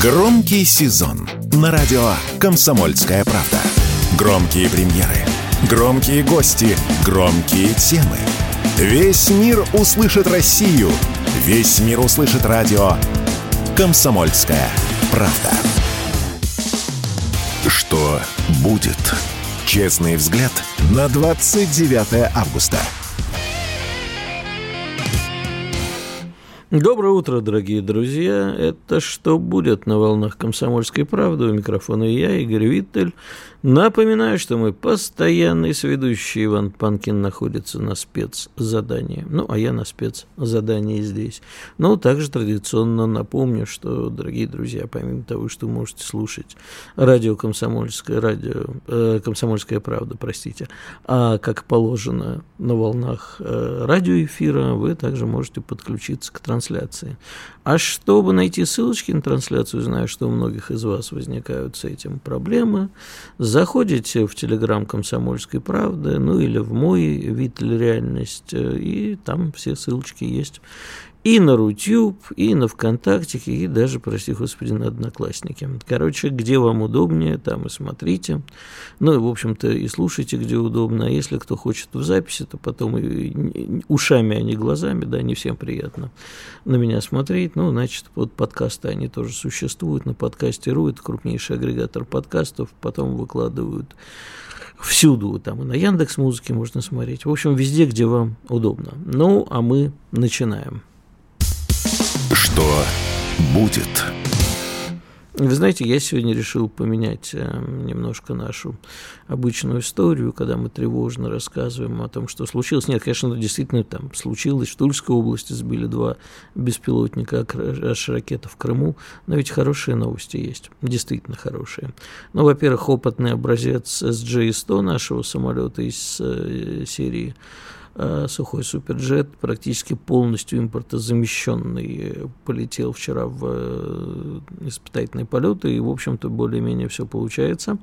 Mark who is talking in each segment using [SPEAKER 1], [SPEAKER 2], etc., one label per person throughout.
[SPEAKER 1] Громкий сезон на радио «Комсомольская правда». Громкие премьеры, громкие гости, громкие темы. Весь мир услышит Россию. Весь мир услышит радио «Комсомольская правда». Что будет? Честный взгляд на 29 августа.
[SPEAKER 2] Доброе утро, дорогие друзья. Это «Что будет?» на волнах «Комсомольской правды». У микрофона я, Игорь Виттель. Напоминаю, что мы постоянный сведущий Иван Панкин находится на спецзадании. Ну, а я на спецзадании здесь. Но также традиционно напомню, что, дорогие друзья, помимо того, что вы можете слушать радио «Комсомольское», радио, э, «Комсомольская правда», простите, а как положено на волнах э, радиоэфира, вы также можете подключиться к трансляции. А чтобы найти ссылочки на трансляцию, знаю, что у многих из вас возникают с этим проблемы, заходите в телеграм «Комсомольской правды», ну или в мой «Витль. Реальность», и там все ссылочки есть и на Рутюб, и на ВКонтакте, и даже, прости господи, на Одноклассники. Короче, где вам удобнее, там и смотрите. Ну, и, в общем-то, и слушайте, где удобно. А если кто хочет в записи, то потом и ушами, а не глазами, да, не всем приятно на меня смотреть. Ну, значит, вот подкасты, они тоже существуют. На подкасте .ру, это крупнейший агрегатор подкастов, потом выкладывают всюду, там и на Яндекс Музыке можно смотреть. В общем, везде, где вам удобно. Ну, а мы начинаем.
[SPEAKER 1] Что будет?
[SPEAKER 2] Вы знаете, я сегодня решил поменять э, немножко нашу обычную историю, когда мы тревожно рассказываем о том, что случилось. Нет, конечно, действительно там случилось. В Тульской области сбили два беспилотника аж ракета в Крыму. Но ведь хорошие новости есть. Действительно хорошие. Ну, во-первых, опытный образец SJ-100 нашего самолета из э, серии сухой суперджет, практически полностью импортозамещенный, полетел вчера в э, испытательные полеты, и, в общем-то, более-менее все получается.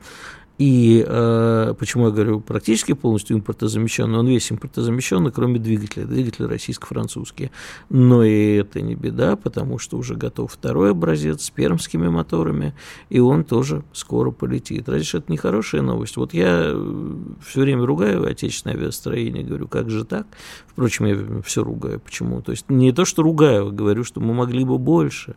[SPEAKER 2] И э, почему я говорю практически полностью импортозамещенный, он весь импортозамещенный, кроме двигателя. Двигатели российско-французские. Но и это не беда, потому что уже готов второй образец с пермскими моторами, и он тоже скоро полетит. Что это не хорошая новость? Вот я э, все время ругаю отечественное авиастроение, говорю, как же так? Впрочем, я все ругаю. Почему? То есть не то, что ругаю, а говорю, что мы могли бы больше.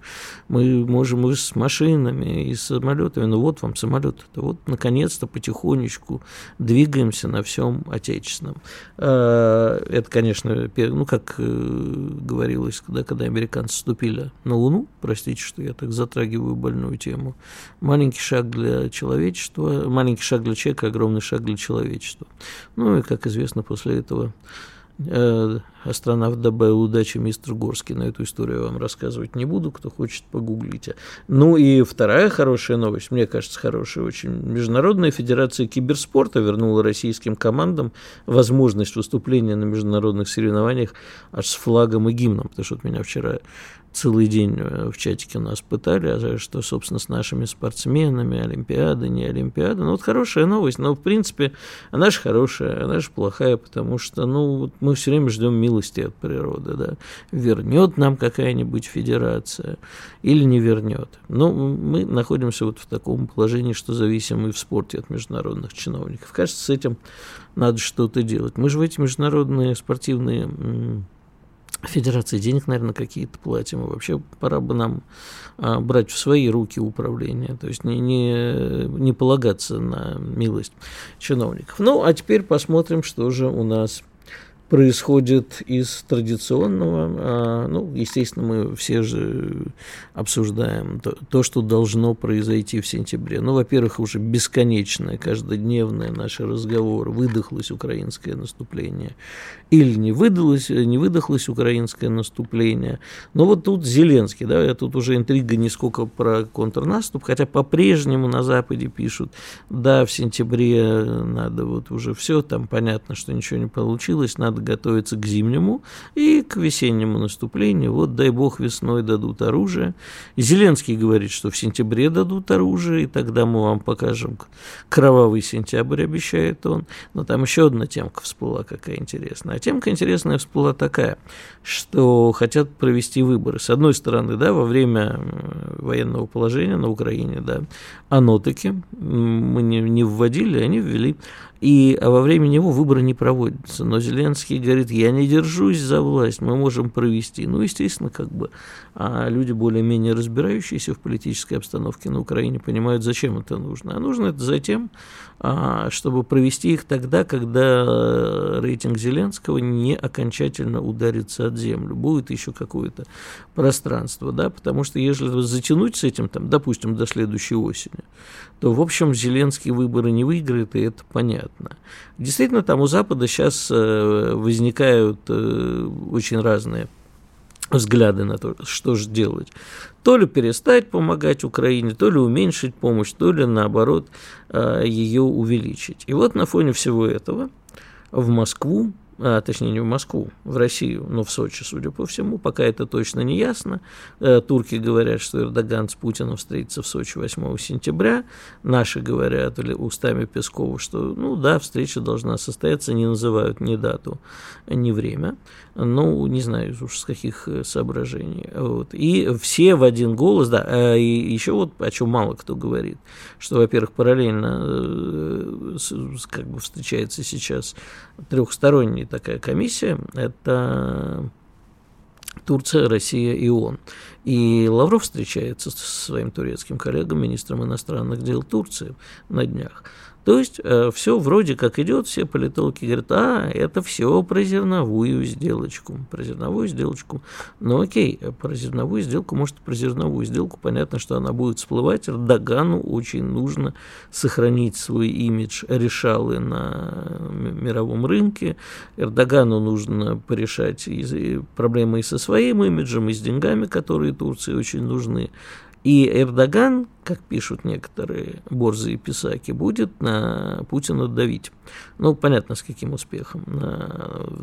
[SPEAKER 2] Мы можем и с машинами, и с самолетами. Ну вот вам самолет. Вот, наконец наконец-то потихонечку двигаемся на всем отечественном. А, это, конечно, ну, как э, говорилось, когда, когда американцы вступили на Луну, простите, что я так затрагиваю больную тему, маленький шаг для человечества, маленький шаг для человека, огромный шаг для человечества. Ну и, как известно, после этого э, астронавт добавил удачи мистер Горский. На эту историю я вам рассказывать не буду, кто хочет, погуглите. Ну и вторая хорошая новость, мне кажется, хорошая очень. Международная федерация киберспорта вернула российским командам возможность выступления на международных соревнованиях аж с флагом и гимном, потому что вот меня вчера целый день э, в чатике нас пытали, а что, собственно, с нашими спортсменами, Олимпиада, не Олимпиада. Ну, вот хорошая новость, но, в принципе, она же хорошая, она же плохая, потому что, ну, вот мы все время ждем милости от природы, да. Вернет нам какая-нибудь федерация или не вернет. Ну, мы находимся вот в таком положении, что зависим и в спорте от международных чиновников. Кажется, с этим надо что-то делать. Мы же в эти международные спортивные Федерации денег, наверное, какие-то платим. И вообще пора бы нам а, брать в свои руки управление, то есть не, не, не полагаться на милость чиновников. Ну, а теперь посмотрим, что же у нас происходит из традиционного. А, ну, естественно, мы все же обсуждаем то, то, что должно произойти в сентябре. Ну, во-первых, уже бесконечное, каждодневное наши разговоры, выдохлось украинское наступление или не выдалось, не выдохлось украинское наступление. Но вот тут Зеленский, да, тут уже интрига не сколько про контрнаступ, хотя по-прежнему на Западе пишут, да, в сентябре надо вот уже все, там понятно, что ничего не получилось, надо готовиться к зимнему и к весеннему наступлению. Вот дай бог весной дадут оружие. Зеленский говорит, что в сентябре дадут оружие, и тогда мы вам покажем кровавый сентябрь, обещает он. Но там еще одна темка всплыла, какая интересная. А темка интересная всплыла такая, что хотят провести выборы. С одной стороны, да, во время военного положения на Украине, да, оно таки мы не, не вводили, они ввели. И а во время него выборы не проводятся. Но Зеленский говорит, я не держусь за власть, мы можем провести. Ну, естественно, как бы а люди более-менее разбирающиеся в политической обстановке на Украине понимают, зачем это нужно. А нужно это затем, чтобы провести их тогда, когда рейтинг Зеленского не окончательно ударится от землю. Будет еще какое-то пространство, да, потому что если затянуть с этим, там, допустим, до следующей осени, то, в общем, Зеленский выборы не выиграет, и это понятно. Действительно, там у Запада сейчас э, возникают э, очень разные взгляды на то, что же делать. То ли перестать помогать Украине, то ли уменьшить помощь, то ли наоборот э, ее увеличить. И вот на фоне всего этого в Москву а, точнее не в Москву, в Россию, но в Сочи, судя по всему, пока это точно не ясно. Э, турки говорят, что Эрдоган с Путиным встретится в Сочи 8 сентября. Наши говорят или устами Пескова, что, ну да, встреча должна состояться, не называют ни дату, ни время. Ну, не знаю уж с каких э, соображений. Вот. И все в один голос, да, а и еще вот о чем мало кто говорит, что, во-первых, параллельно э, как бы встречается сейчас трехсторонний такая комиссия, это Турция, Россия и ООН. И Лавров встречается со своим турецким коллегом, министром иностранных дел Турции на днях. То есть э, все вроде как идет, все политологи говорят, а, это все про зерновую сделочку, про зерновую сделочку. Ну окей, про зерновую сделку, может, про зерновую сделку понятно, что она будет всплывать. Эрдогану очень нужно сохранить свой имидж решалы на мировом рынке. Эрдогану нужно порешать проблемы и со своим имиджем, и с деньгами, которые Турции очень нужны. И Эрдоган, как пишут некоторые борзые писаки, будет на Путина давить. Ну, понятно, с каким успехом.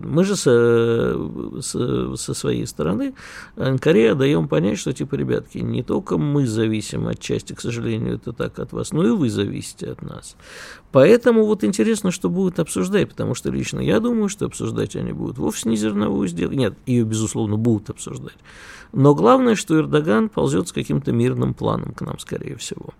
[SPEAKER 2] Мы же со, со, своей стороны Анкаре даем понять, что, типа, ребятки, не только мы зависим отчасти, к сожалению, это так от вас, но и вы зависите от нас. Поэтому вот интересно, что будут обсуждать, потому что лично я думаю, что обсуждать они будут вовсе не зерновую сделку. Нет, ее, безусловно, будут обсуждать. Но главное, что Эрдоган ползет с каким-то мирным планом к нам, скорее всего,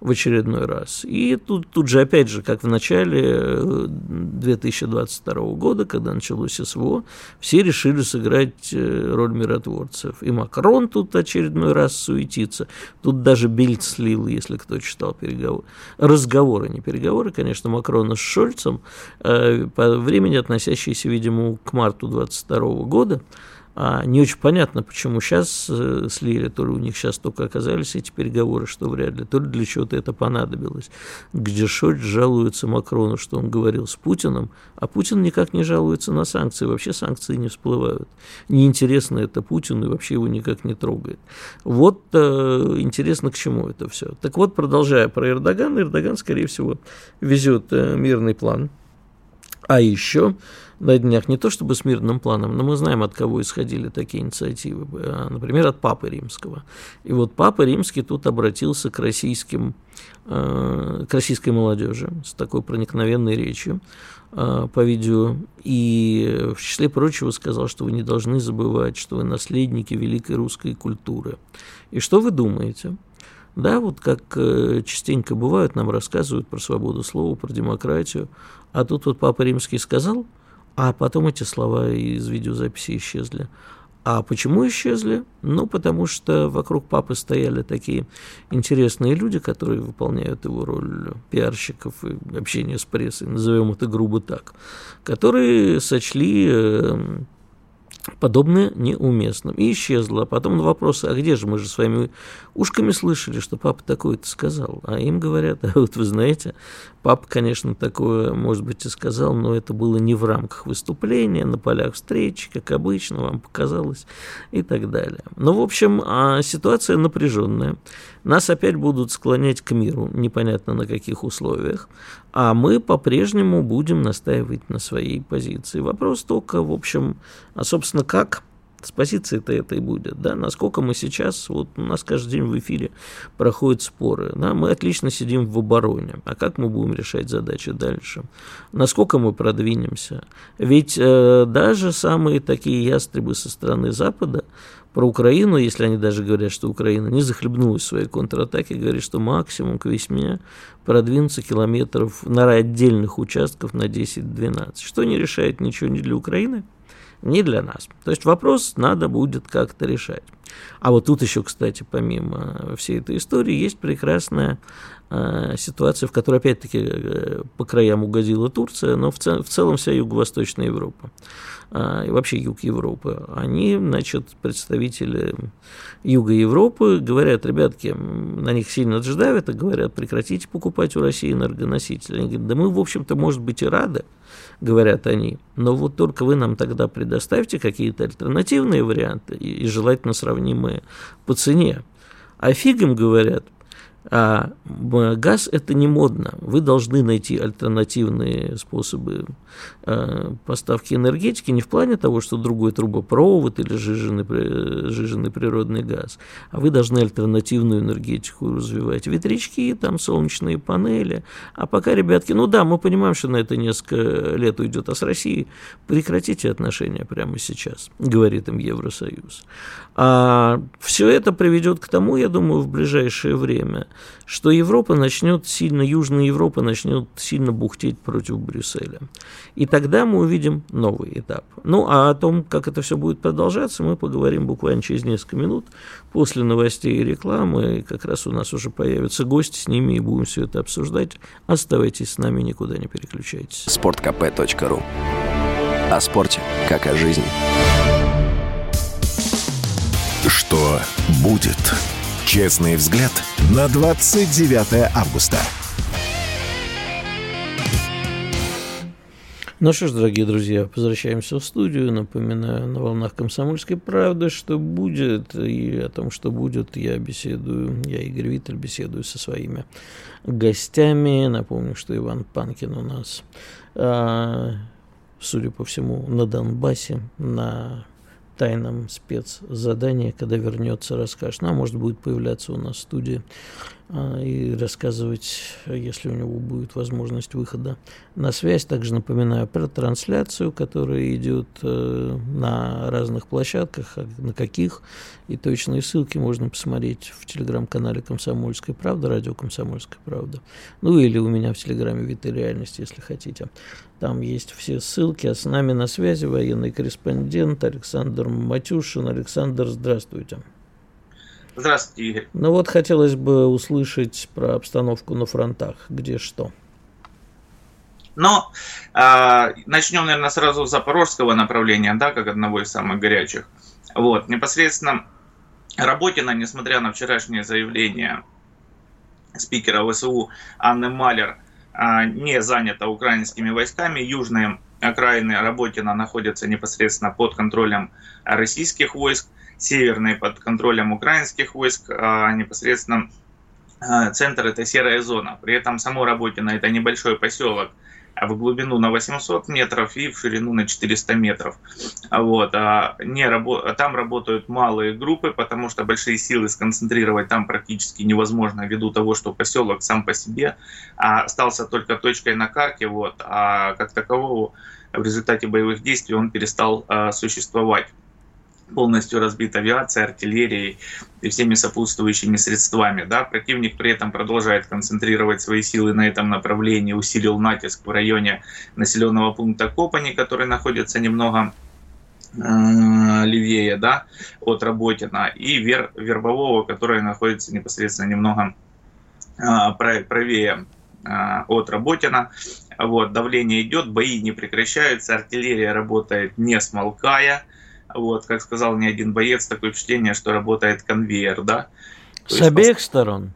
[SPEAKER 2] в очередной раз. И тут, тут же, опять же, как в начале 2022 э, года, когда началось СВО, все решили сыграть э, роль миротворцев. И Макрон тут очередной раз суетится. Тут даже Бильд слил, если кто читал переговоры. Разговоры, не переговоры, конечно, Макрона с Шольцем, э, по времени относящиеся, видимо, к марту 2022 года, а не очень понятно, почему сейчас э, слили, то ли у них сейчас только оказались эти переговоры, что вряд ли, то ли для чего-то это понадобилось. Где Шольц жалуется Макрону, что он говорил с Путиным, а Путин никак не жалуется на санкции, вообще санкции не всплывают. Неинтересно это Путину и вообще его никак не трогает. Вот э, интересно, к чему это все. Так вот, продолжая про Эрдогана, Эрдоган, скорее всего, везет э, мирный план, а еще на днях не то чтобы с мирным планом, но мы знаем, от кого исходили такие инициативы. А, например, от Папы Римского. И вот Папа Римский тут обратился к российским, э, к российской молодежи с такой проникновенной речью э, по видео. И в числе прочего сказал, что вы не должны забывать, что вы наследники великой русской культуры. И что вы думаете? Да, вот как э, частенько бывает, нам рассказывают про свободу слова, про демократию, а тут вот Папа Римский сказал – а потом эти слова из видеозаписи исчезли. А почему исчезли? Ну, потому что вокруг папы стояли такие интересные люди, которые выполняют его роль пиарщиков и общения с прессой, назовем это грубо так, которые сочли эм, подобное неуместным. И исчезло. А потом на вопрос, а где же мы же с вами ушками слышали, что папа такое-то сказал. А им говорят, а вот вы знаете, папа, конечно, такое, может быть, и сказал, но это было не в рамках выступления, на полях встречи, как обычно, вам показалось и так далее. Но, в общем, а ситуация напряженная. Нас опять будут склонять к миру, непонятно на каких условиях, а мы по-прежнему будем настаивать на своей позиции. Вопрос только, в общем, а, собственно, как С позиции-то это и будет. Да? Насколько мы сейчас, вот у нас каждый день в эфире проходят споры. Да? Мы отлично сидим в обороне. А как мы будем решать задачи дальше? Насколько мы продвинемся? Ведь э, даже самые такие ястребы со стороны Запада про Украину, если они даже говорят, что Украина не захлебнулась в своей контратаке, говорят, что максимум к весьме продвинуться километров на отдельных участков на 10-12, что не решает ничего ни для Украины, ни для нас. То есть вопрос надо будет как-то решать. А вот тут еще, кстати, помимо всей этой истории, есть прекрасная э, ситуация, в которой, опять-таки, э, по краям угодила Турция, но в, цел, в целом вся Юго-Восточная Европа. А, и вообще юг Европы, они, значит, представители юга Европы говорят, ребятки, на них сильно давят, и говорят, прекратите покупать у России энергоносители. Они говорят, да мы, в общем-то, может быть, и рады, говорят они, но вот только вы нам тогда предоставьте какие-то альтернативные варианты и, желательно сравнимые по цене. А фиг им говорят, а газ это не модно. Вы должны найти альтернативные способы э, поставки энергетики не в плане того, что другой трубопровод или жиженый, жиженый природный газ, а вы должны альтернативную энергетику развивать. Ветрячки, там солнечные панели. А пока, ребятки, ну да, мы понимаем, что на это несколько лет уйдет, а с Россией прекратите отношения прямо сейчас, говорит им Евросоюз. А все это приведет к тому, я думаю, в ближайшее время, что Европа начнет сильно, Южная Европа начнет сильно бухтеть против Брюсселя. И тогда мы увидим новый этап. Ну, а о том, как это все будет продолжаться, мы поговорим буквально через несколько минут после новостей и рекламы. Как раз у нас уже появятся гости, с ними и будем все это обсуждать. Оставайтесь с нами, никуда не переключайтесь.
[SPEAKER 1] Спорткп.ру О спорте, как о жизни. Что будет? Честный взгляд на 29 августа.
[SPEAKER 2] Ну что ж, дорогие друзья, возвращаемся в студию. Напоминаю на волнах комсомольской правды, что будет, и о том, что будет, я беседую, я, Игорь Виттель, беседую со своими гостями. Напомню, что Иван Панкин у нас, а, судя по всему, на Донбассе, на тайном спецзадании, когда вернется, расскажет. Ну, а может, будет появляться у нас в студии а, и рассказывать, если у него будет возможность выхода на связь. Также напоминаю про трансляцию, которая идет э, на разных площадках, а на каких, и точные ссылки можно посмотреть в телеграм-канале «Комсомольская правда», радио «Комсомольская правда». Ну или у меня в телеграме «Виты реальность», если хотите. Там есть все ссылки. А с нами на связи военный корреспондент Александр Матюшин. Александр, здравствуйте.
[SPEAKER 3] Здравствуйте, Игорь.
[SPEAKER 2] Ну вот хотелось бы услышать про обстановку на фронтах, где что.
[SPEAKER 3] Но э, начнем, наверное, сразу с запорожского направления, да, как одного из самых горячих. Вот, непосредственно Работина, несмотря на вчерашнее заявление спикера ВСУ Анны Малер, не занята украинскими войсками. Южные окраины Работина находятся непосредственно под контролем российских войск северный под контролем украинских войск, а непосредственно а, центр это серая зона. При этом само Работино это небольшой поселок а в глубину на 800 метров и в ширину на 400 метров. Вот. А не рабо- там работают малые группы, потому что большие силы сконцентрировать там практически невозможно ввиду того, что поселок сам по себе остался только точкой на карте, вот, а как такового в результате боевых действий он перестал существовать полностью разбит авиацией, артиллерией и всеми сопутствующими средствами. Да? Противник при этом продолжает концентрировать свои силы на этом направлении, усилил натиск в районе населенного пункта Копани, который находится немного э, левее да, от Работина, и Вер, Вербового, который находится непосредственно немного э, правее э, от Работина. Вот, давление идет, бои не прекращаются, артиллерия работает не смолкая, вот, как сказал мне один боец, такое впечатление, что работает конвейер, да.
[SPEAKER 2] То с есть, обеих сторон?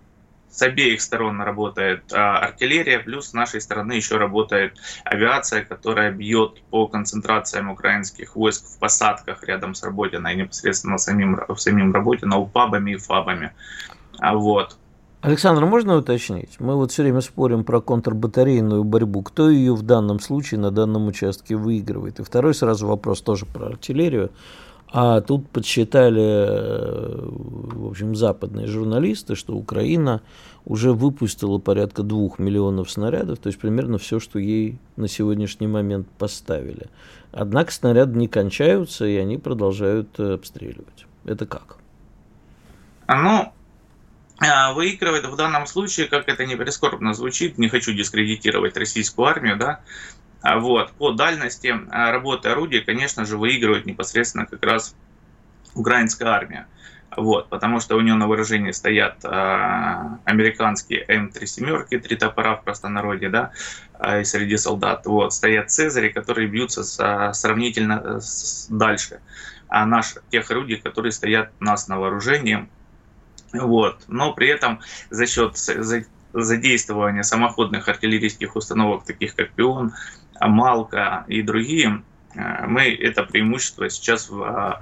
[SPEAKER 3] С обеих сторон работает а, артиллерия, плюс с нашей стороны еще работает авиация, которая бьет по концентрациям украинских войск в посадках рядом с Работиной, непосредственно самим, самим Работино, УПАБами и ФАБами. А вот.
[SPEAKER 2] Александр, можно уточнить? Мы вот все время спорим про контрбатарейную борьбу. Кто ее в данном случае на данном участке выигрывает? И второй сразу вопрос тоже про артиллерию. А тут подсчитали, э, в общем, западные журналисты, что Украина уже выпустила порядка двух миллионов снарядов, то есть примерно все, что ей на сегодняшний момент поставили. Однако снаряды не кончаются, и они продолжают э, обстреливать. Это как?
[SPEAKER 3] Ну, а, выигрывает в данном случае, как это не прискорбно звучит, не хочу дискредитировать российскую армию, да, а вот, по дальности а, работы орудия, конечно же, выигрывает непосредственно как раз украинская армия. Вот, потому что у нее на вооружении стоят э, американские М3 семерки, три топора в простонародье, да, э, среди солдат. Вот, стоят Цезари, которые бьются с, сравнительно с, дальше а наших тех орудий, которые стоят у нас на вооружении. Вот. Но при этом за счет задействования самоходных артиллерийских установок, таких как Пион, Малка и другие, э, мы это преимущество сейчас а,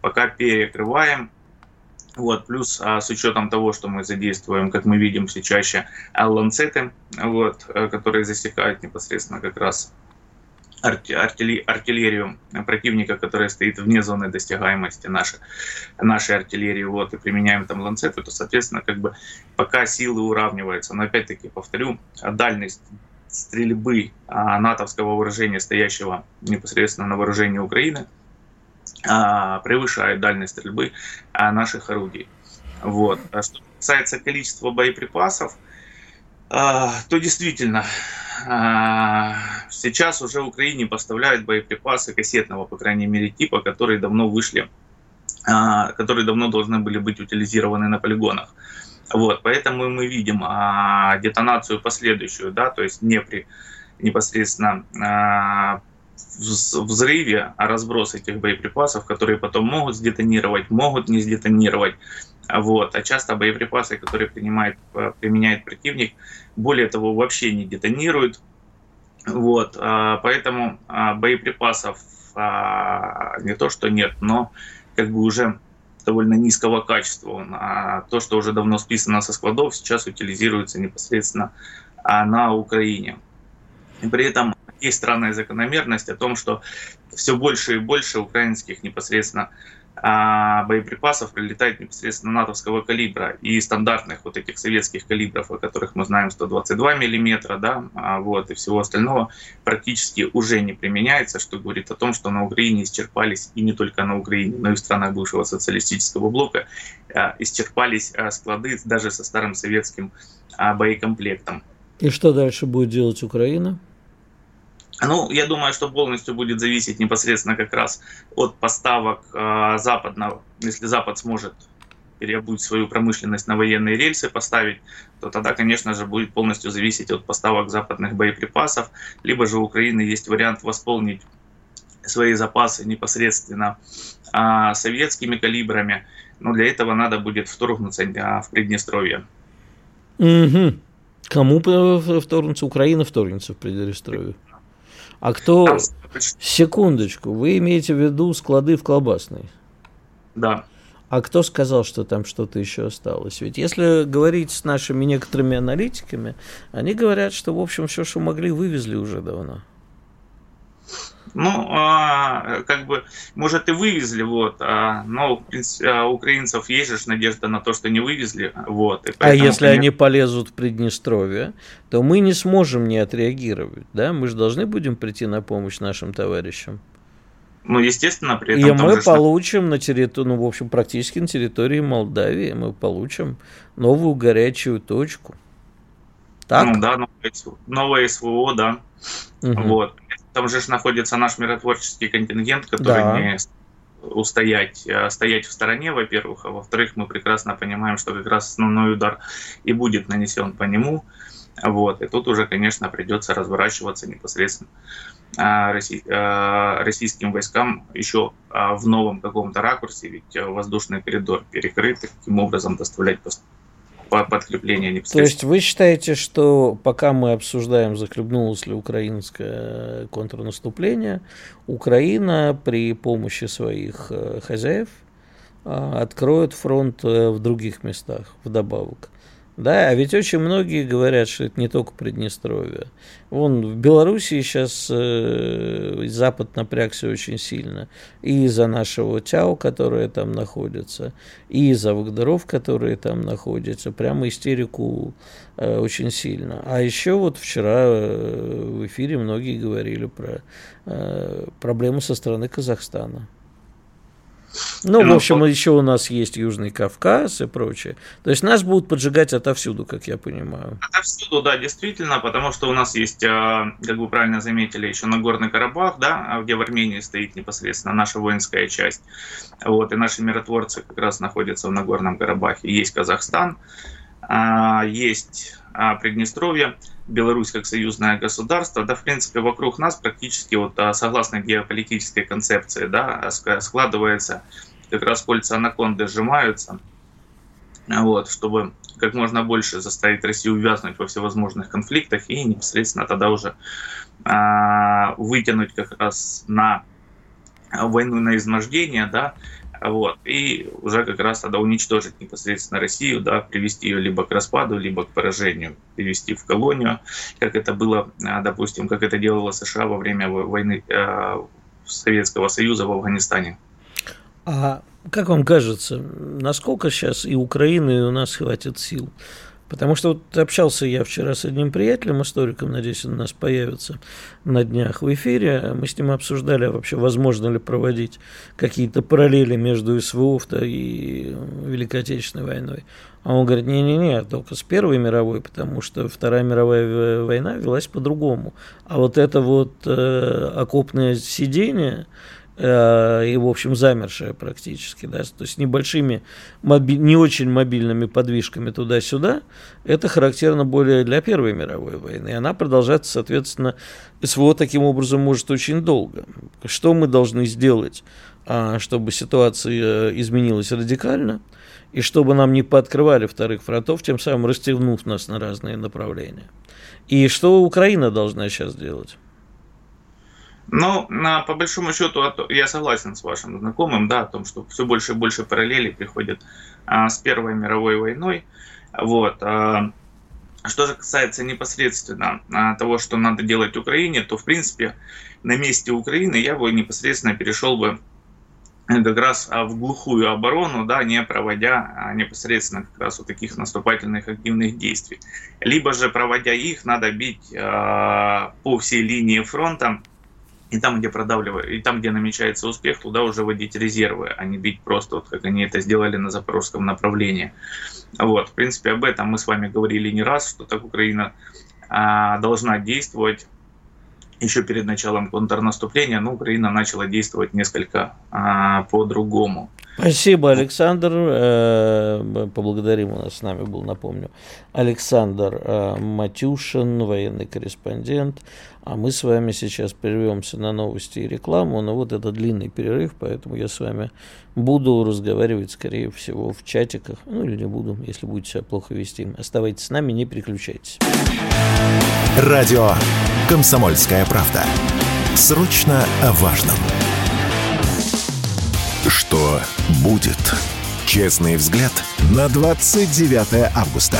[SPEAKER 3] пока перекрываем. Вот, плюс а, с учетом того, что мы задействуем, как мы видим все чаще, ланцеты, вот, э, которые засекают непосредственно как раз артиллерию противника, которая стоит вне зоны достигаемости нашей, нашей артиллерии, вот, и применяем там ланцеты, то, соответственно, как бы пока силы уравниваются. Но опять-таки, повторю, дальность стрельбы а, натовского вооружения, стоящего непосредственно на вооружении Украины, а, превышает дальность стрельбы а, наших орудий. Вот. А что касается количества боеприпасов, а, то действительно а, сейчас уже Украине поставляют боеприпасы кассетного, по крайней мере, типа, которые давно вышли, а, которые давно должны были быть утилизированы на полигонах. Вот, поэтому мы видим а, детонацию последующую, да, то есть не при непосредственно а, взрыве, а разброс этих боеприпасов, которые потом могут сдетонировать, могут не сдетонировать. Вот. А часто боеприпасы, которые принимает, применяет противник, более того, вообще не детонируют. Вот. А, поэтому а, боеприпасов а, не то, что нет, но как бы уже довольно низкого качества. То, что уже давно списано со складов, сейчас утилизируется непосредственно на Украине. И при этом есть странная закономерность о том, что все больше и больше украинских непосредственно боеприпасов прилетает непосредственно натовского калибра и стандартных вот этих советских калибров, о которых мы знаем 122 миллиметра, да, а вот, и всего остального практически уже не применяется, что говорит о том, что на Украине исчерпались, и не только на Украине, но и в странах бывшего социалистического блока, а, исчерпались а, склады даже со старым советским боекомплектом.
[SPEAKER 2] И что дальше будет делать Украина?
[SPEAKER 3] Ну, я думаю, что полностью будет зависеть непосредственно как раз от поставок э, западного. Если Запад сможет переобуть свою промышленность на военные рельсы, поставить, то тогда, конечно же, будет полностью зависеть от поставок западных боеприпасов. Либо же у Украины есть вариант восполнить свои запасы непосредственно э, советскими калибрами. Но для этого надо будет вторгнуться э, в Приднестровье.
[SPEAKER 2] Угу. Кому вторгнуться? Украина вторгнется в Приднестровье. А кто... Секундочку, вы имеете в виду склады в колбасной?
[SPEAKER 3] Да.
[SPEAKER 2] А кто сказал, что там что-то еще осталось? Ведь если говорить с нашими некоторыми аналитиками, они говорят, что, в общем, все, что могли, вывезли уже давно.
[SPEAKER 3] Ну, а, как бы, может, и вывезли, вот, а, но, а, у украинцев есть же надежда на то, что не вывезли, вот.
[SPEAKER 2] А поэтому, а если конечно... они полезут в Приднестровье, то мы не сможем не отреагировать, да? Мы же должны будем прийти на помощь нашим товарищам.
[SPEAKER 3] Ну, естественно, при этом...
[SPEAKER 2] И мы получим что... на территории, ну, в общем, практически на территории Молдавии, мы получим новую горячую точку.
[SPEAKER 3] Так? Ну да, новое, новое СВО, да. Угу. Вот. Там же находится наш миротворческий контингент, который да. не устоять, а стоять в стороне, во-первых, а во-вторых, мы прекрасно понимаем, что как раз основной удар и будет нанесен по нему. Вот. И тут уже, конечно, придется разворачиваться непосредственно а, а, российским войскам еще в новом каком-то ракурсе, ведь воздушный коридор перекрыт, таким образом доставлять подкрепления непосредственно.
[SPEAKER 2] То есть вы считаете, что пока мы обсуждаем, захлебнулось ли украинское контрнаступление, Украина при помощи своих э, хозяев э, откроет фронт э, в других местах вдобавок? Да, а ведь очень многие говорят, что это не только Приднестровье. Вон в Белоруссии сейчас э, Запад напрягся очень сильно. И из-за нашего ТЯУ, которое там находится, и из-за Вагдаров, которые там находятся. Прямо истерику э, очень сильно. А еще вот вчера э, в эфире многие говорили про э, проблемы со стороны Казахстана. Ну, в общем, еще у нас есть Южный Кавказ и прочее. То есть нас будут поджигать отовсюду, как я понимаю.
[SPEAKER 3] Отовсюду, да, действительно, потому что у нас есть, а, как вы правильно заметили, еще Нагорный Карабах, да, где в Армении стоит непосредственно наша воинская часть. Вот, и наши миротворцы как раз находятся в Нагорном Карабахе. Есть Казахстан, а, есть а, Приднестровье. Беларусь как союзное государство, да, в принципе, вокруг нас практически, вот, а, согласно геополитической концепции, да, складывается как раз кольца анаконды сжимаются, вот, чтобы как можно больше заставить Россию увязнуть во всевозможных конфликтах и непосредственно тогда уже вытянуть как раз на войну на измождение, да, вот, и уже как раз тогда уничтожить непосредственно Россию, да, привести ее либо к распаду, либо к поражению, привести в колонию, как это было, а, допустим, как это делала США во время войны э, Советского Союза в Афганистане.
[SPEAKER 2] А как вам кажется, насколько сейчас и Украины, и у нас хватит сил Потому что вот общался я вчера с одним приятелем, историком, надеюсь, он у нас появится на днях в эфире. Мы с ним обсуждали, а вообще возможно ли проводить какие-то параллели между СВО и Великой Отечественной войной. А он говорит, не-не-не, только с Первой мировой, потому что Вторая мировая война велась по-другому. А вот это вот э, окопное сидение, и, в общем, замершая практически, да, то есть небольшими, моби- не очень мобильными подвижками туда-сюда, это характерно более для Первой мировой войны, и она продолжается, соответственно, СВО таким образом может очень долго. Что мы должны сделать, а, чтобы ситуация э, изменилась радикально, и чтобы нам не пооткрывали вторых фронтов, тем самым растянув нас на разные направления. И что Украина должна сейчас делать?
[SPEAKER 3] Ну, по большому счету, я согласен с вашим знакомым, да, о том, что все больше и больше параллелей приходят а, с Первой мировой войной. Вот. А, что же касается непосредственно а, того, что надо делать Украине, то, в принципе, на месте Украины я бы непосредственно перешел бы как раз а, в глухую оборону, да, не проводя а, непосредственно как раз вот таких наступательных активных действий. Либо же, проводя их, надо бить э, по всей линии фронта, и там, где продавливают, и там, где намечается успех, туда уже вводить резервы, а не бить просто, вот как они это сделали на запорожском направлении. Вот, в принципе, об этом мы с вами говорили не раз, что так Украина а, должна действовать еще перед началом контрнаступления, но Украина начала действовать несколько а, по-другому.
[SPEAKER 2] Спасибо, Александр. Э, поблагодарим, у нас с нами был, напомню, Александр э, Матюшин, военный корреспондент. А мы с вами сейчас прервемся на новости и рекламу. Но вот это длинный перерыв, поэтому я с вами буду разговаривать, скорее всего, в чатиках. Ну или не буду, если будете себя плохо вести. Оставайтесь с нами, не переключайтесь.
[SPEAKER 4] Радио «Комсомольская правда». Срочно о важном. Что будет? Честный взгляд на 29 августа.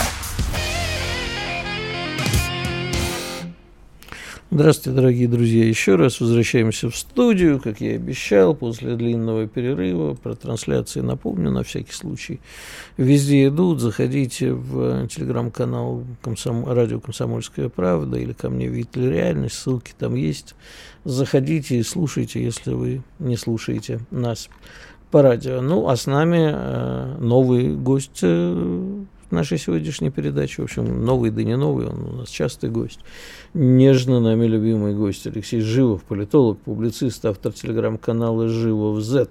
[SPEAKER 2] Здравствуйте, дорогие друзья. Еще раз возвращаемся в студию, как я и обещал, после длинного перерыва. Про трансляции напомню на всякий случай. Везде идут. Заходите в телеграм-канал Комсом... «Радио Комсомольская правда» или ко мне «Виталь Реальность». Ссылки там есть. Заходите и слушайте, если вы не слушаете нас по радио. Ну, а с нами э, новый гость э, нашей сегодняшней передачи. В общем, новый да не новый, он у нас частый гость. Нежно нами любимый гость Алексей Живов, политолог, публицист, автор телеграм-канала «Живов Z».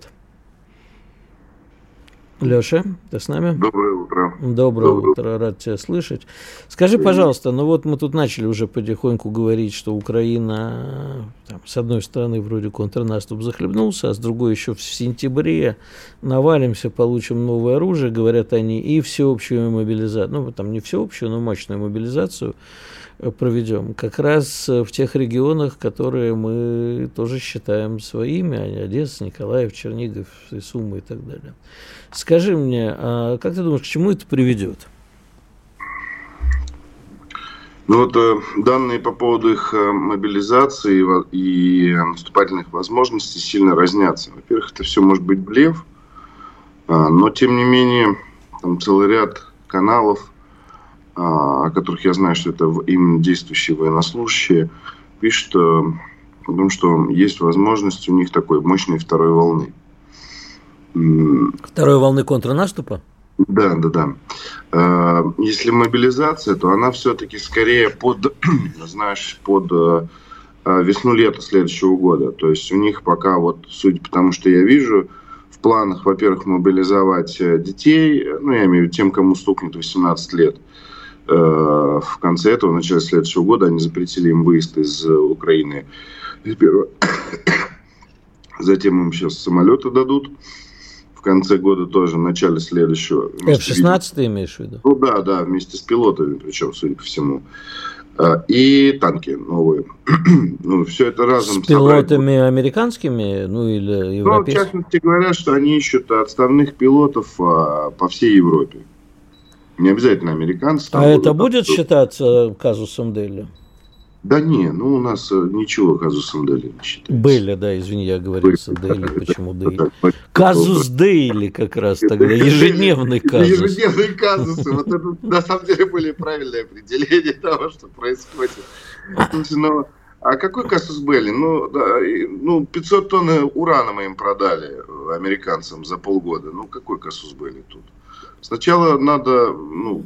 [SPEAKER 2] Леша, ты с нами?
[SPEAKER 5] Доброе утро.
[SPEAKER 2] Доброе, Доброе утро, рад тебя слышать. Скажи, пожалуйста, ну вот мы тут начали уже потихоньку говорить, что Украина, там, с одной стороны, вроде контрнаступ захлебнулся, а с другой еще в сентябре навалимся, получим новое оружие, говорят они, и всеобщую мобилизацию, ну, там не всеобщую, но мощную мобилизацию проведем. Как раз в тех регионах, которые мы тоже считаем своими, а Одесса, Николаев, Чернигов, Сумы и так далее. Скажи мне, а как ты думаешь, к чему это приведет?
[SPEAKER 5] Ну вот э, данные по поводу их э, мобилизации и наступательных возможностей сильно разнятся. Во-первых, это все может быть блеф, а, но тем не менее там целый ряд каналов, а, о которых я знаю, что это именно действующие военнослужащие, пишут э, о том, что есть возможность у них такой мощной второй волны.
[SPEAKER 2] Второй волны контрнаступа?
[SPEAKER 5] Да, да, да. Э, если мобилизация, то она все-таки скорее под, знаешь, под э, э, весну-лето следующего года. То есть у них пока вот, судя по тому, что я вижу, в планах, во-первых, мобилизовать детей, ну, я имею в виду тем, кому стукнет 18 лет. В конце этого, в начале следующего года они запретили им выезд из Украины. Затем им сейчас самолеты дадут конце года тоже, в начале следующего.
[SPEAKER 2] F-16 ты имеешь в виду?
[SPEAKER 5] Ну да, да, вместе с пилотами, причем, судя по всему. А, и танки новые. ну, все это разом
[SPEAKER 2] С пилотами собрать. американскими, ну или европейскими? Ну, в
[SPEAKER 5] частности, говорят, что они ищут отставных пилотов а, по всей Европе. Не обязательно американцев.
[SPEAKER 2] А это будет считаться казусом Дели?
[SPEAKER 5] Да не, ну у нас э, ничего казусом Дейли не считается.
[SPEAKER 2] Были, да, извини, я говорил с Дейли, почему Дейли? Казус Дейли как раз тогда, ежедневный казус.
[SPEAKER 5] Ежедневные казусы, вот это на самом деле были правильные определения того, что происходит. Ну, а какой казус Белли? Ну, да, ну, 500 тонн урана мы им продали, американцам, за полгода. Ну, какой казус Белли тут? Сначала надо, ну,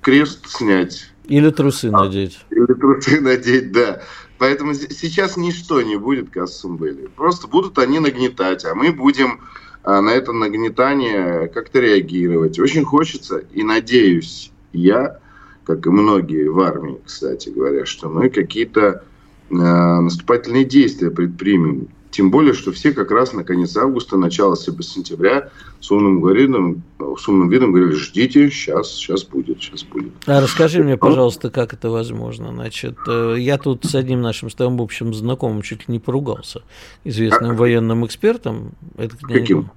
[SPEAKER 5] крест снять
[SPEAKER 2] или трусы а, надеть.
[SPEAKER 5] Или трусы надеть, да. Поэтому сейчас ничто не будет кассом были. Просто будут они нагнетать, а мы будем а, на это нагнетание как-то реагировать. Очень хочется и надеюсь я, как и многие в армии, кстати говоря, что мы какие-то э, наступательные действия предпримем тем более, что все как раз на конец августа, начало сентября с умным, видом, с умным видом говорили, ждите, сейчас, сейчас будет, сейчас будет.
[SPEAKER 2] А расскажи мне, пожалуйста, как это возможно. Значит, э, я тут с одним нашим с тобой общим знакомым чуть ли не поругался, известным а? военным экспертом. Это, Каким?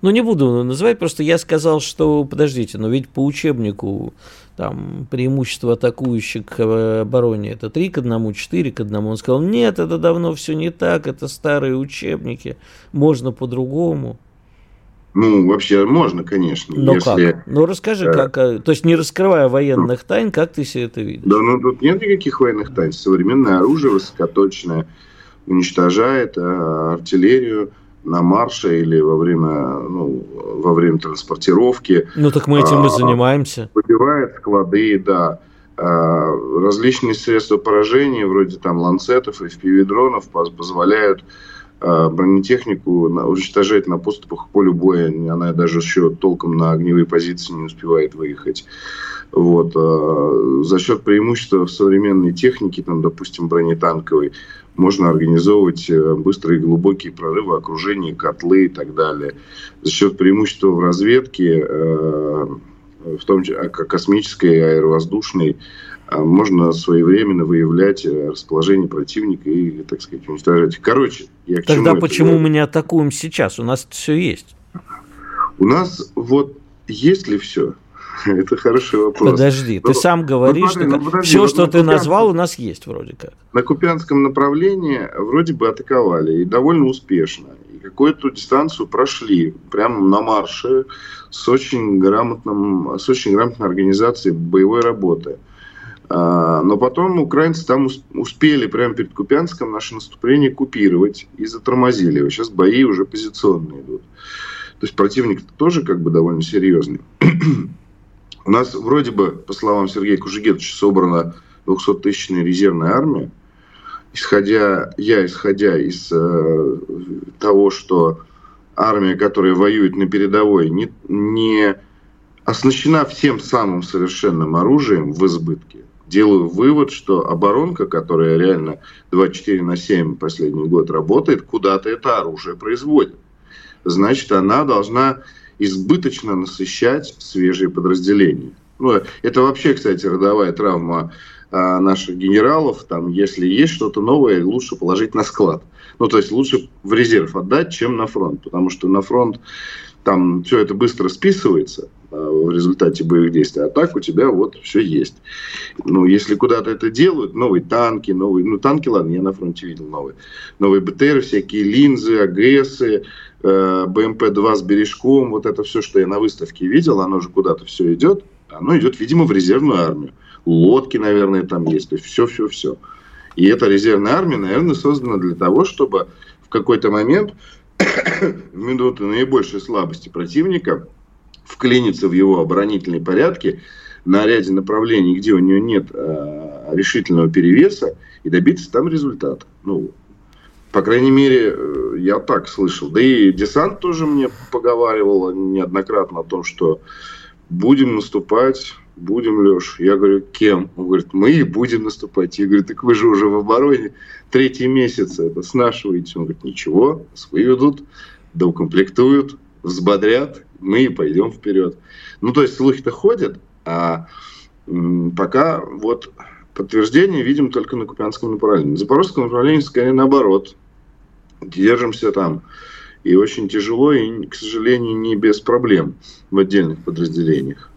[SPEAKER 2] Ну, не буду называть, просто я сказал, что, подождите, но ведь по учебнику там преимущество атакующих к обороне это 3 к 1, 4 к 1. Он сказал, нет, это давно все не так, это старые учебники, можно по-другому.
[SPEAKER 5] Ну, вообще можно, конечно.
[SPEAKER 2] Но если... как? Ну, расскажи, да. как... А, то есть, не раскрывая военных тайн, как ты себе это видишь?
[SPEAKER 5] Да, ну, тут нет никаких военных тайн. Современное оружие высокоточное уничтожает а, артиллерию, на марше или во время, ну, во время транспортировки.
[SPEAKER 2] Ну так мы этим и а, занимаемся.
[SPEAKER 5] Выбивает склады, да. А, различные средства поражения, вроде там ланцетов и FPV-дронов, позволяют а, бронетехнику уничтожать на поступах к полю боя. Она даже еще толком на огневые позиции не успевает выехать. Вот. За счет преимущества современной техники, там, допустим, бронетанковой, можно организовывать э, быстрые глубокие прорывы, окружения, котлы и так далее. За счет преимущества в разведке, э, в том числе а, космической и аэровоздушной, э, можно своевременно выявлять расположение противника и, так сказать, уничтожать. Короче,
[SPEAKER 2] я к Тогда чему почему это... мы не атакуем сейчас? У нас все есть.
[SPEAKER 5] У нас вот есть ли все? Это хороший вопрос.
[SPEAKER 2] Подожди, ты ну, сам говоришь, ну, смотри, что ну, подожди, все, что ты назвал, у нас есть вроде как.
[SPEAKER 5] На Купянском направлении вроде бы атаковали, и довольно успешно. И какую-то дистанцию прошли, прямо на марше, с очень, грамотным, с очень грамотной организацией боевой работы. А, но потом украинцы там успели прямо перед Купянском наше наступление купировать и затормозили. Сейчас бои уже позиционные идут. То есть противник тоже как бы довольно серьезный. У нас вроде бы, по словам Сергея Кужегетовича, собрана 200-тысячная резервная армия. Исходя, я исходя из э, того, что армия, которая воюет на передовой, не, не оснащена всем самым совершенным оружием в избытке, делаю вывод, что оборонка, которая реально 24 на 7 последний год работает, куда-то это оружие производит. Значит, она должна избыточно насыщать свежие подразделения. Ну, это вообще, кстати, родовая травма а, наших генералов. Там, если есть что-то новое, лучше положить на склад. Ну, то есть лучше в резерв отдать, чем на фронт. Потому что на фронт там все это быстро списывается. в результате боевых действий. А так у тебя вот все есть. Ну, если куда-то это делают, новые танки, новые, ну, танки, ладно, я на фронте видел новые, новые БТР, всякие линзы, АГСы, БМП-2 с бережком, вот это все, что я на выставке видел, оно же куда-то все идет, оно идет, видимо, в резервную армию. Лодки, наверное, там есть, то есть все-все-все. И эта резервная армия, наверное, создана для того, чтобы в какой-то момент, в минуты наибольшей слабости противника, вклиниться в его оборонительные порядки на ряде направлений, где у него нет э, решительного перевеса, и добиться там результата. Ну, по крайней мере, э, я так слышал. Да и десант тоже мне поговаривал неоднократно о том, что будем наступать, будем, Леш. Я говорю, кем? Он говорит, мы и будем наступать. Я говорю, так вы же уже в обороне третий месяц это снашиваете. Он говорит, ничего, нас выведут, доукомплектуют, взбодрят, мы и пойдем вперед. Ну, то есть слухи-то ходят, а пока вот подтверждение видим только на Купянском направлении. На Запорожском направлении, скорее, наоборот. Держимся там. И очень тяжело, и, к сожалению, не без проблем в отдельных подразделениях.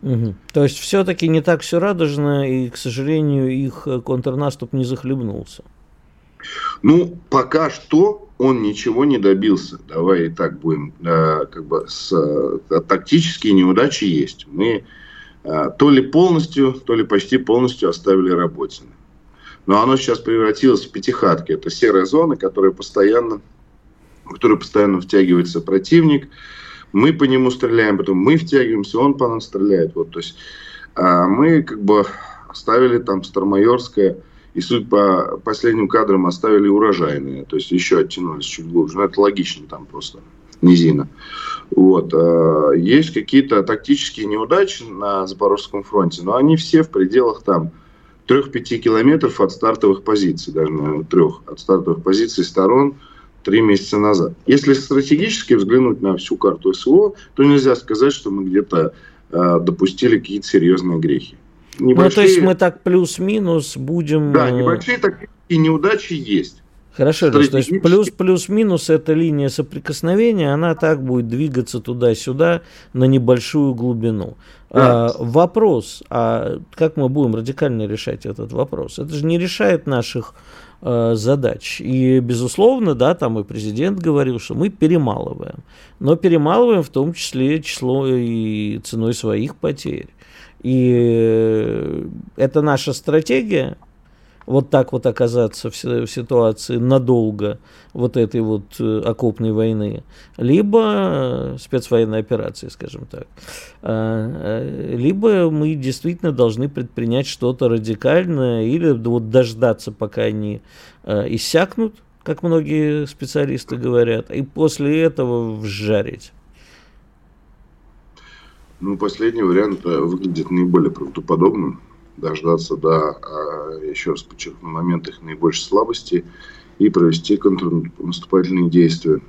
[SPEAKER 2] Угу. То есть все-таки не так все радужно, и, к сожалению, их контрнаступ не захлебнулся.
[SPEAKER 5] Ну, пока что он ничего не добился. Давай и так будем, э, как бы, с, э, тактические неудачи есть. Мы э, то ли полностью, то ли почти полностью оставили Работина. Но оно сейчас превратилось в пятихатки. Это серая зона, которая постоянно, в которую постоянно втягивается противник. Мы по нему стреляем, потом мы втягиваемся, он по нам стреляет. Вот, то есть а мы как бы оставили там Старомайорское и, суть по последним кадрам, оставили урожайные. То есть еще оттянулись чуть глубже. Но это логично там просто низина. Вот. А, есть какие-то тактические неудачи на Запорожском фронте, но они все в пределах там 3-5 километров от стартовых позиций, даже, наверное, трех от стартовых позиций сторон три месяца назад. Если стратегически взглянуть на всю карту СВО, то нельзя сказать, что мы где-то э, допустили какие-то серьезные грехи.
[SPEAKER 2] Небольшие... Ну, то есть мы так плюс-минус будем...
[SPEAKER 5] Да, небольшие такие неудачи есть.
[SPEAKER 2] Хорошо, то есть плюс-плюс-минус эта линия соприкосновения, она так будет двигаться туда-сюда на небольшую глубину. Да. А, вопрос, а как мы будем радикально решать этот вопрос? Это же не решает наших а, задач. И, безусловно, да, там и президент говорил, что мы перемалываем. Но перемалываем в том числе число и ценой своих потерь. И это наша стратегия, вот так вот оказаться в, ситуации надолго вот этой вот э, окопной войны, либо спецвоенной операции, скажем так, а, э, либо мы действительно должны предпринять что-то радикальное или вот дождаться, пока они э, иссякнут, как многие специалисты говорят, и после этого вжарить.
[SPEAKER 5] Ну, последний вариант выглядит наиболее правдоподобным. Дождаться до, а, еще раз подчеркну, момента их наибольшей слабости и провести контрнаступательные действия.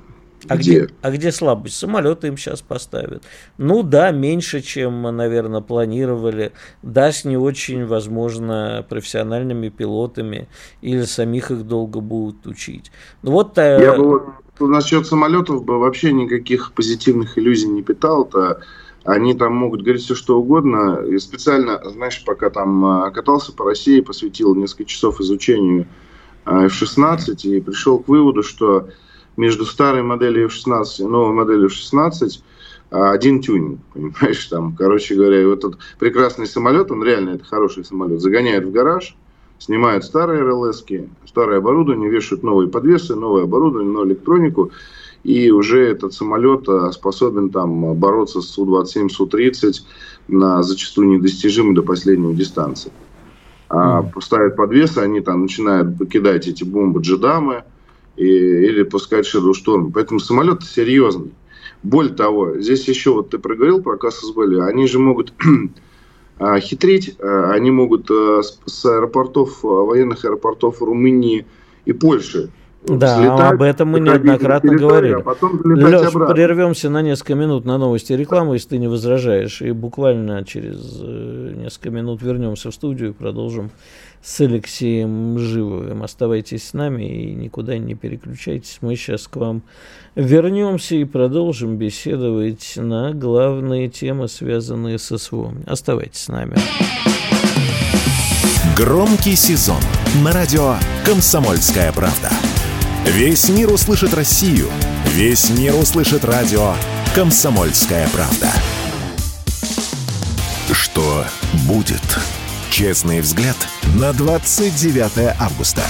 [SPEAKER 2] А где? где? А где слабость? Самолеты им сейчас поставят. Ну да, меньше, чем, наверное, планировали. Да, с не очень, возможно, профессиональными пилотами или самих их долго будут учить. Ну вот.
[SPEAKER 5] Э, Я бы вот насчет самолетов бы вообще никаких позитивных иллюзий не питал-то они там могут говорить все что угодно. И специально, знаешь, пока там а, катался по России, посвятил несколько часов изучению а, F-16 и пришел к выводу, что между старой моделью F-16 и новой моделью F-16 а, один тюнинг, понимаешь, там, короче говоря, вот этот прекрасный самолет, он реально это хороший самолет, загоняет в гараж, снимают старые РЛС, старое оборудование, вешают новые подвесы, новое оборудование, новую электронику, и уже этот самолет э, способен там бороться с Су-27, Су-30 на зачастую недостижимой до последней дистанции. А mm. ставят подвесы, они там начинают покидать эти бомбы джедамы и, или пускать Storm. Поэтому самолет серьезный. Более того, здесь еще вот ты проговорил про Кассасбелли, они же могут а, хитрить, а, они могут э, с аэропортов, военных аэропортов Румынии и Польши
[SPEAKER 2] Да, взлетать, об этом мы неоднократно говорили. А потом Леш, прервемся на несколько минут на новости и рекламу, если ты не возражаешь. И буквально через э, несколько минут вернемся в студию и продолжим с Алексеем Живовым. Оставайтесь с нами и никуда не переключайтесь. Мы сейчас к вам вернемся и продолжим беседовать на главные темы, связанные со СВО. Оставайтесь с нами.
[SPEAKER 4] Громкий сезон на радио «Комсомольская правда». Весь мир услышит Россию. Весь мир услышит радио «Комсомольская правда». Что будет? Честный взгляд на 29 августа.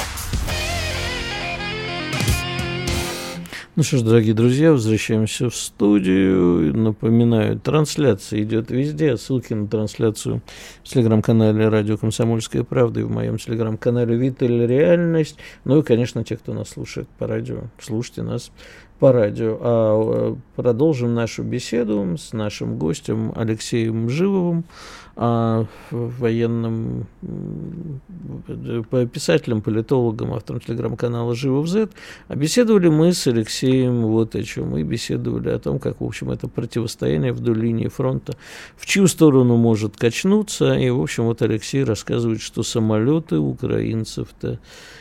[SPEAKER 2] Ну что ж, дорогие друзья, возвращаемся в студию. Напоминаю, трансляция идет везде. Ссылки на трансляцию в телеграм-канале «Радио Комсомольская правда» и в моем телеграм-канале «Виталь Реальность». Ну и, конечно, те, кто нас слушает по радио, слушайте нас по радио. А э, продолжим нашу беседу с нашим гостем Алексеем Живовым а военным писателем, политологом, автором телеграм-канала «Живов Z», а беседовали мы с Алексеем вот о чем. Мы беседовали о том, как, в общем, это противостояние вдоль линии фронта, в чью сторону может качнуться. И, в общем, вот Алексей рассказывает, что самолеты украинцев-то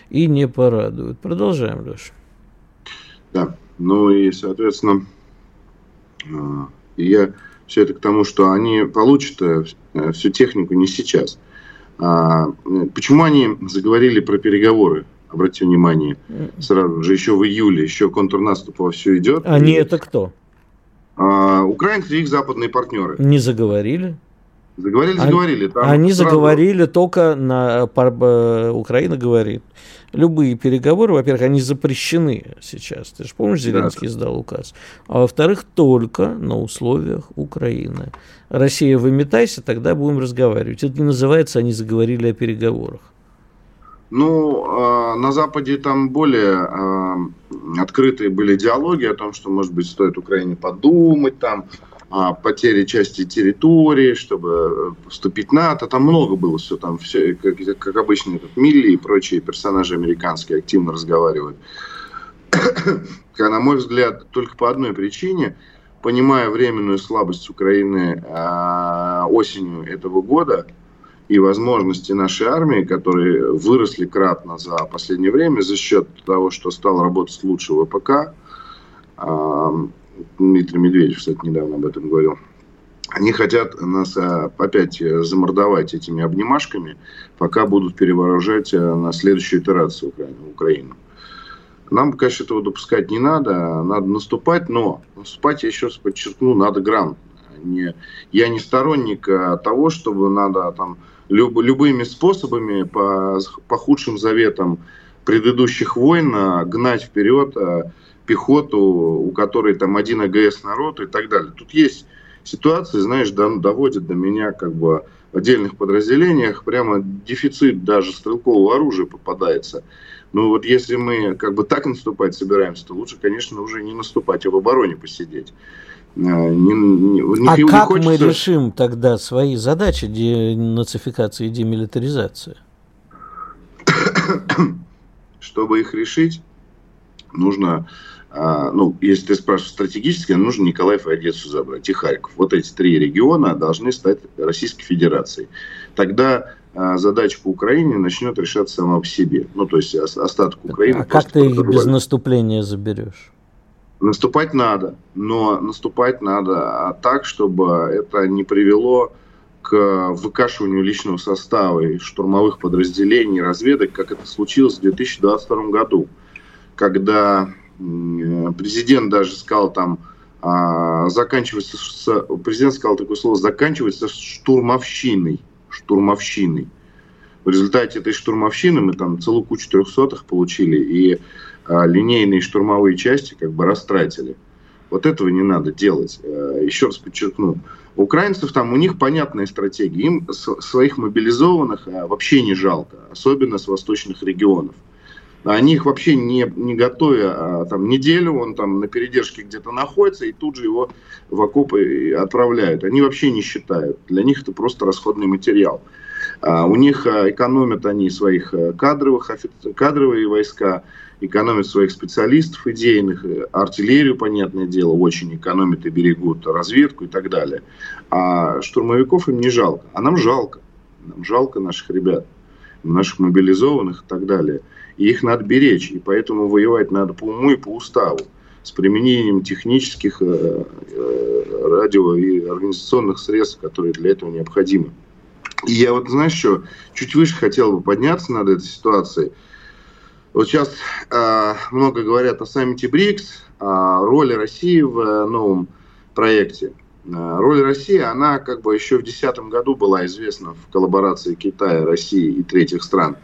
[SPEAKER 2] и не порадуют. Продолжаем, Леша.
[SPEAKER 5] Да, ну и, соответственно, а, я все это к тому, что они получат э, э, всю технику не сейчас. А, почему они заговорили про переговоры? Обратите внимание, сразу же еще в июле, еще контрнаступ во все идет.
[SPEAKER 2] Они и... это кто?
[SPEAKER 5] А, украинцы и их западные партнеры.
[SPEAKER 2] Не заговорили?
[SPEAKER 5] Заговорили, заговорили.
[SPEAKER 2] Там они сразу... заговорили только на э, Украина говорит любые переговоры, во-первых, они запрещены сейчас. Ты же помнишь, Зеленский да. издал указ. А во-вторых, только на условиях Украины. Россия, выметайся, тогда будем разговаривать. Это не называется, они заговорили о переговорах.
[SPEAKER 5] Ну, э, на Западе там более э, открытые были диалоги о том, что, может быть, стоит Украине подумать там, потери части территории, чтобы э, вступить НАТО. Там много было все, там все, как, как обычно, этот Милли и прочие персонажи американские активно разговаривают. На мой взгляд, только по одной причине, понимая временную слабость Украины а, осенью этого года и возможности нашей армии, которые выросли кратно за последнее время за счет того, что стал работать лучше ВПК, Дмитрий Медведев, кстати, недавно об этом говорил. Они хотят нас а, опять замордовать этими обнимашками, пока будут перевооружать а, на следующую итерацию Украину. Нам, конечно, этого допускать не надо, надо наступать, но наступать, я еще раз подчеркну, надо грамотно. Не, я не сторонник а, того, чтобы надо там люб, любыми способами по, по худшим заветам предыдущих войн гнать вперед пехоту, у которой там один АГС народ и так далее. Тут есть ситуации, знаешь, доводят до меня как бы в отдельных подразделениях прямо дефицит даже стрелкового оружия попадается. Ну вот если мы как бы так наступать собираемся, то лучше, конечно, уже не наступать, а в обороне посидеть.
[SPEAKER 2] Э, не, не, не, а не как хочется... мы решим тогда свои задачи денацификации и демилитаризации?
[SPEAKER 5] Чтобы их решить, нужно а, ну, если ты спрашиваешь стратегически, нужно Николаев и Одессу забрать, и Харьков. Вот эти три региона должны стать Российской Федерацией. Тогда а, задача по Украине начнет решаться сама по себе. Ну, то есть остаток Украины.
[SPEAKER 2] А как ты их без наступления заберешь?
[SPEAKER 5] Наступать надо, но наступать надо так, чтобы это не привело к выкашиванию личного состава и штурмовых подразделений, разведок, как это случилось в 2022 году, когда Президент даже сказал там, а, заканчивается, президент сказал такое слово, заканчивается штурмовщиной. Штурмовщиной. В результате этой штурмовщины мы там целую кучу трехсотых получили и а, линейные штурмовые части как бы растратили. Вот этого не надо делать. А, еще раз подчеркну. Украинцев там, у них понятная стратегия. Им своих мобилизованных вообще не жалко, особенно с восточных регионов. Они их вообще не, не готовя а, там, неделю, он там на передержке где-то находится, и тут же его в окопы отправляют. Они вообще не считают. Для них это просто расходный материал. А у них а, экономят они своих а, кадровых, кадровые войска, экономят своих специалистов идейных, артиллерию, понятное дело, очень экономят и берегут разведку и так далее. А штурмовиков им не жалко. А нам жалко. Нам жалко наших ребят, наших мобилизованных и так далее. И их надо беречь. И поэтому воевать надо по уму и по уставу с применением технических э, э, радио и организационных средств, которые для этого необходимы. И я вот, знаешь, что, чуть выше хотел бы подняться над этой ситуацией. Вот сейчас э, много говорят о саммите БРИКС, о роли России в э, новом проекте. Э, роль России, она как бы еще в 2010 году была известна в коллаборации Китая, России и третьих стран.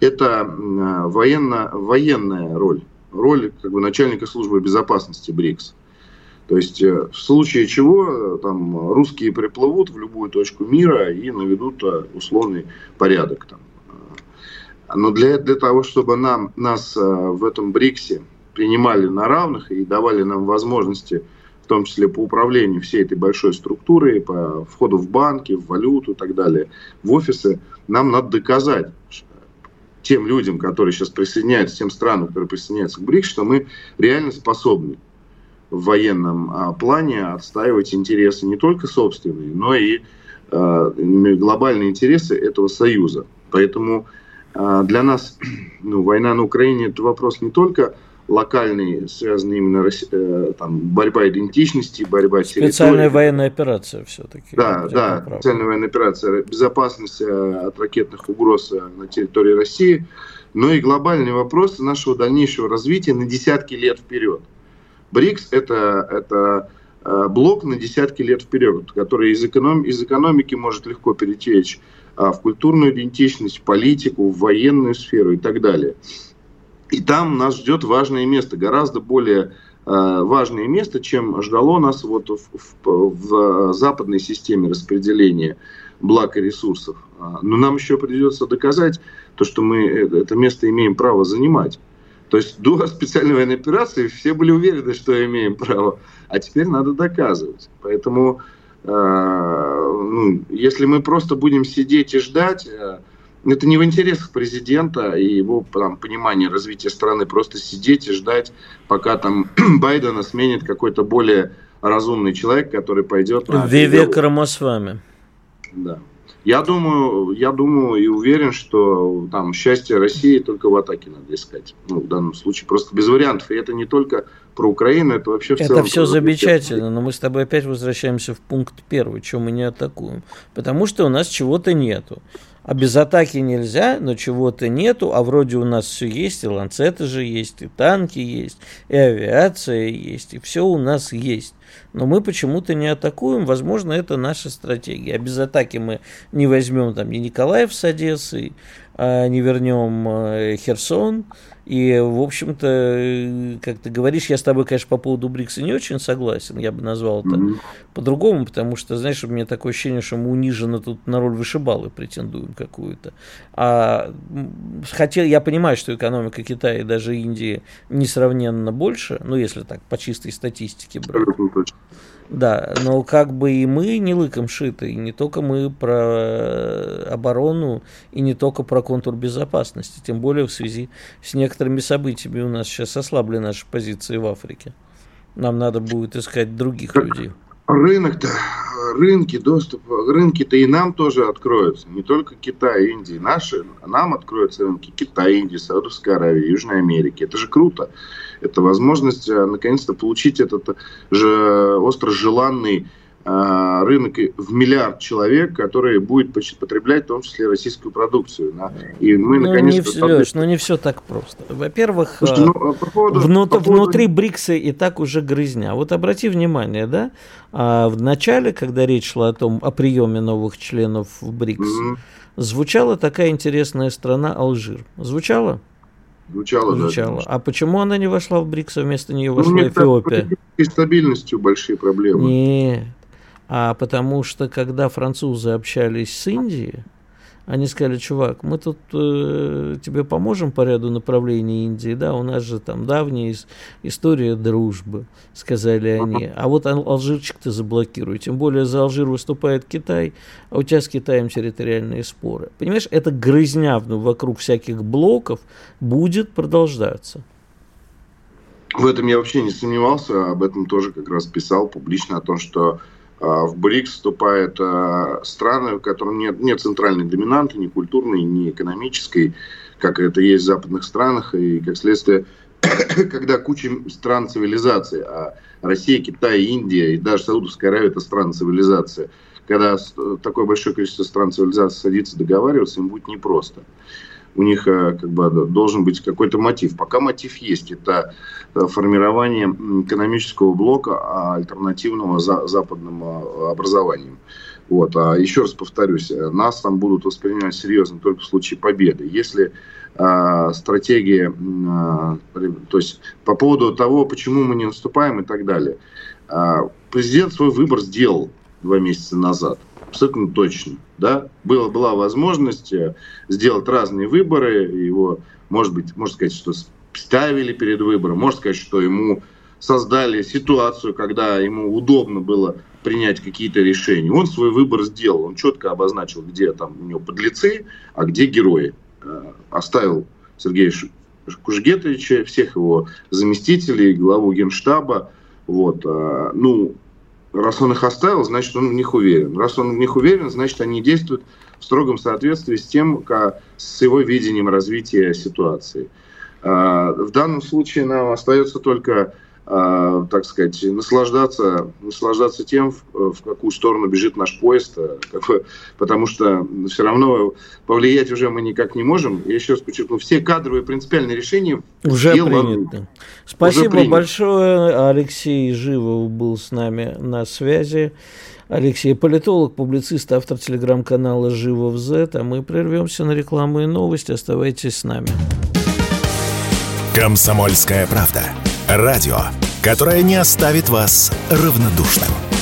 [SPEAKER 5] Это э, военно, военная роль роль как бы, начальника службы безопасности БРИКС. То есть э, в случае чего там русские приплывут в любую точку мира и наведут э, условный порядок там. Но для, для того, чтобы нам, нас э, в этом БРИКСе принимали на равных и давали нам возможности, в том числе по управлению всей этой большой структурой, по входу в банки, в валюту и так далее, в офисы, нам надо доказать, тем людям, которые сейчас присоединяются, тем странам, которые присоединяются к БРИКС, что мы реально способны в военном а, плане отстаивать интересы не только собственные, но и а, глобальные интересы этого союза. Поэтому а, для нас ну, война на Украине это вопрос не только локальный, связанный именно э, там, борьба идентичности, борьба
[SPEAKER 2] Специальная военная операция все-таки.
[SPEAKER 5] Да, да, специальная военная операция, безопасность э, от ракетных угроз э, на территории России, но и глобальный вопрос нашего дальнейшего развития на десятки лет вперед. БРИКС это, это блок на десятки лет вперед, который из, эконом, из экономики может легко перетечь в культурную идентичность, в политику, в военную сферу и так далее. И там нас ждет важное место, гораздо более э, важное место, чем ждало нас вот в, в, в западной системе распределения благ и ресурсов. А, но нам еще придется доказать то, что мы э, это место имеем право занимать. То есть до специальной военной операции все были уверены, что имеем право, а теперь надо доказывать. Поэтому, э, ну, если мы просто будем сидеть и ждать, э, это не в интересах президента и его там, понимания развития страны просто сидеть и ждать, пока там Байдена сменит какой-то более разумный человек, который пойдет
[SPEAKER 2] на... Вивек Рамасвами.
[SPEAKER 5] Да. Я думаю, я думаю и уверен, что там счастье России только в атаке надо искать. Ну, в данном случае просто без вариантов. И это не только про Украину, это вообще в
[SPEAKER 2] это
[SPEAKER 5] целом...
[SPEAKER 2] Это все замечательно, но мы с тобой опять возвращаемся в пункт первый, чем мы не атакуем. Потому что у нас чего-то нету. А без атаки нельзя, но чего-то нету, а вроде у нас все есть, и ланцеты же есть, и танки есть, и авиация есть, и все у нас есть. Но мы почему-то не атакуем, возможно, это наша стратегия. А без атаки мы не возьмем там ни Николаев с Одессой, а не вернем э, Херсон, и, в общем-то, как ты говоришь, я с тобой, конечно, по поводу Брикса не очень согласен. Я бы назвал это mm-hmm. по-другому, потому что, знаешь, у меня такое ощущение, что мы униженно тут на роль вышибалы претендуем какую-то. А хотел, я понимаю, что экономика Китая и даже Индии несравненно больше, ну, если так, по чистой статистике брать. Да, но как бы и мы не лыком шиты, и не только мы про оборону, и не только про контур безопасности, тем более в связи с некоторыми событиями у нас сейчас ослабли наши позиции в Африке. Нам надо будет искать других людей.
[SPEAKER 5] Рынок-то, рынки, доступ, рынки-то и нам тоже откроются. Не только Китай, Индия, наши, нам откроются рынки Китая, Индии, Саудовской Аравии, Южной Америки. Это же круто. Это возможность э, наконец-то получить этот же остро желанный э, рынок в миллиард человек, который будет потреблять в том числе российскую продукцию.
[SPEAKER 2] И мы ну, наконец-то... Не все, Леш, ну не все так просто. Во-первых, Слушайте, ну, э, по поводу, внут, по поводу... внутри БРИКСа и так уже грызня. Вот обрати внимание, да, а в начале, когда речь шла о том, о приеме новых членов в БРИКС, mm-hmm. звучала такая интересная страна Алжир. Звучала?
[SPEAKER 5] Звучало,
[SPEAKER 2] Звучало. Да, а почему она не вошла в БРИКС, а вместо нее ну, вошла ну, Эфиопия?
[SPEAKER 5] И стабильностью большие проблемы.
[SPEAKER 2] Нет. А потому что, когда французы общались с Индией, они сказали, чувак, мы тут э, тебе поможем по ряду направлений Индии, да, у нас же там давняя история дружбы, сказали они. А вот Алжирчик ты заблокируй, тем более за Алжир выступает Китай, а у тебя с Китаем территориальные споры. Понимаешь, эта грызня вокруг всяких блоков будет продолжаться.
[SPEAKER 5] в этом я вообще не сомневался, об этом тоже как раз писал публично, о том, что в БРИКС вступают страны, в которых нет, нет центральной доминанты, ни культурной, ни экономической, как это есть в западных странах, и как следствие, когда куча стран цивилизации, а Россия, Китай, Индия и даже Саудовская Аравия – это страны цивилизации, когда такое большое количество стран цивилизации садится договариваться, им будет непросто у них э, как бы должен быть какой-то мотив. Пока мотив есть, это э, формирование экономического блока а альтернативного за, западным э, образованием. Вот. А еще раз повторюсь, нас там будут воспринимать серьезно только в случае победы. Если э, стратегия, э, то есть по поводу того, почему мы не наступаем и так далее. Э, президент свой выбор сделал два месяца назад абсолютно точно. Да? Была, была возможность э, сделать разные выборы, его, может быть, можно сказать, что ставили перед выбором, можно сказать, что ему создали ситуацию, когда ему удобно было принять какие-то решения. Он свой выбор сделал, он четко обозначил, где там у него подлецы, а где герои. Э, оставил Сергея Кужгетовича, всех его заместителей, главу генштаба. Вот. Э, ну, Раз он их оставил, значит, он в них уверен. Раз он в них уверен, значит, они действуют в строгом соответствии с тем, как, с его видением развития ситуации. А, в данном случае нам остается только так сказать, наслаждаться, наслаждаться тем, в, в какую сторону бежит наш поезд, э, как бы, потому что все равно повлиять уже мы никак не можем. Я еще раз подчеркну, все кадровые принципиальные решения
[SPEAKER 2] уже приняты. Спасибо уже принято. большое. Алексей Живов был с нами на связи. Алексей политолог, публицист, автор телеграм-канала Живов Z. А мы прервемся на рекламу и новости. Оставайтесь с нами.
[SPEAKER 4] Комсомольская правда. Радио, которое не оставит вас равнодушным.